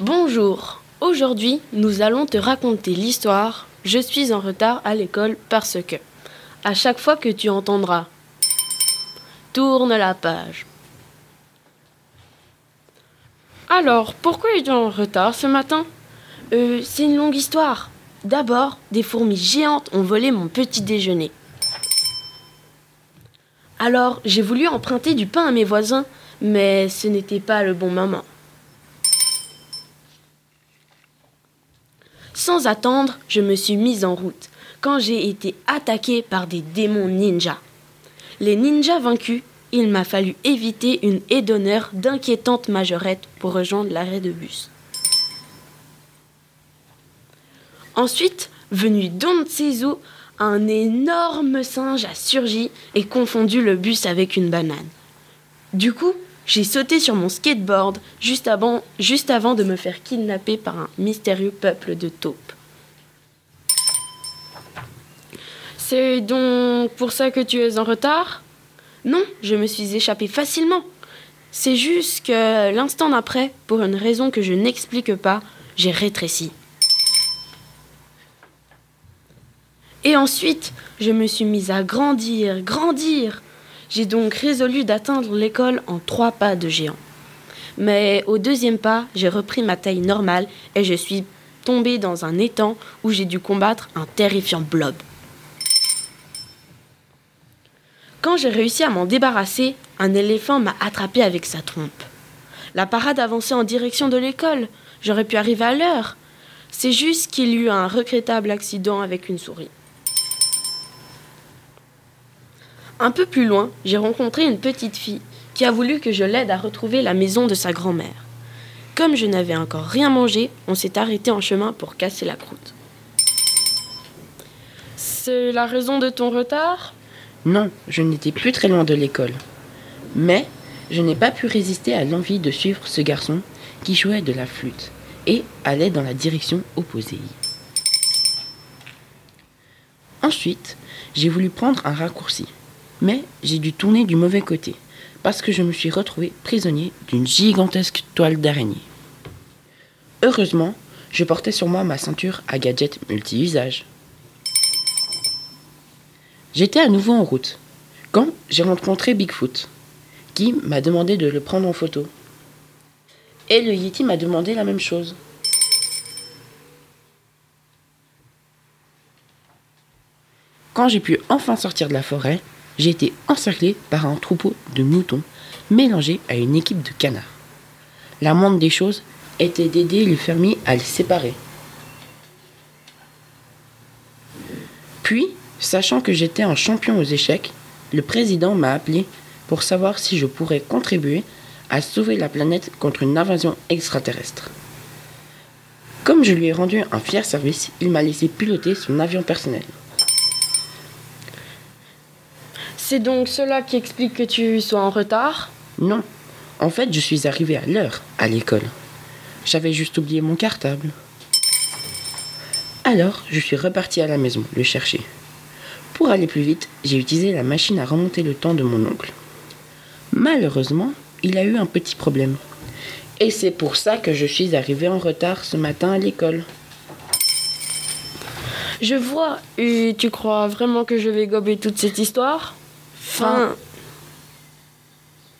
Bonjour, aujourd'hui nous allons te raconter l'histoire Je suis en retard à l'école parce que. À chaque fois que tu entendras Tourne la page. Alors, pourquoi es-tu en retard ce matin? Euh, c'est une longue histoire. D'abord, des fourmis géantes ont volé mon petit déjeuner. Alors, j'ai voulu emprunter du pain à mes voisins, mais ce n'était pas le bon moment. Sans attendre, je me suis mise en route quand j'ai été attaquée par des démons ninjas. Les ninjas vaincus, il m'a fallu éviter une haie d'honneur d'inquiétantes majorettes pour rejoindre l'arrêt de bus. Ensuite, venu Don Tsezu, un énorme singe a surgi et confondu le bus avec une banane. Du coup, j'ai sauté sur mon skateboard juste avant, de me faire kidnapper par un mystérieux peuple de taupes. C'est donc pour ça que tu es en retard? Non, je me suis échappée facilement. C'est juste que l'instant d'après, pour une raison que je n'explique pas, j'ai rétréci. Et ensuite, je me suis mise à grandir, grandir. J'ai donc résolu d'atteindre l'école en trois pas de géant. Mais au deuxième pas, j'ai repris ma taille normale et je suis tombée dans un étang où j'ai dû combattre un terrifiant blob. Quand j'ai réussi à m'en débarrasser, un éléphant m'a attrapé avec sa trompe. La parade avançait en direction de l'école. J'aurais pu arriver à l'heure. C'est juste qu'il y eut un regrettable accident avec une souris. Un peu plus loin, j'ai rencontré une petite fille qui a voulu que je l'aide à retrouver la maison de sa grand-mère. Comme je n'avais encore rien mangé, on s'est arrêté en chemin pour casser la croûte. C'est la raison de ton retard? Non, je n'étais plus très loin de l'école. Mais je n'ai pas pu résister à l'envie de suivre ce garçon qui jouait de la flûte et allait dans la direction opposée. Ensuite, j'ai voulu prendre un raccourci, mais j'ai dû tourner du mauvais côté parce que je me suis retrouvé prisonnier d'une gigantesque toile d'araignée. Heureusement, je portais sur moi ma ceinture à gadgets multi-usage. J'étais à nouveau en route quand j'ai rencontré Bigfoot, qui m'a demandé de le prendre en photo. Et le Yeti m'a demandé la même chose. Quand j'ai pu enfin sortir de la forêt, j'ai été encerclé par un troupeau de moutons mélangé à une équipe de canards. La moindre des choses était d'aider le fermier à les séparer. Puis, sachant que j'étais un champion aux échecs, le président m'a appelé pour savoir si je pourrais contribuer à sauver la planète contre une invasion extraterrestre. Comme je lui ai rendu un fier service, il m'a laissé piloter son avion personnel. C'est donc cela qui explique que tu sois en retard? Non, en fait, je suis arrivé à l'heure à l'école. J'avais juste oublié mon cartable. Alors, je suis reparti à la maison le chercher. Pour aller plus vite, j'ai utilisé la machine à remonter le temps de mon oncle. Malheureusement, il a eu un petit problème. Et c'est pour ça que je suis arrivé en retard ce matin à l'école. Je vois. Et tu crois vraiment que je vais gober toute cette histoire? 分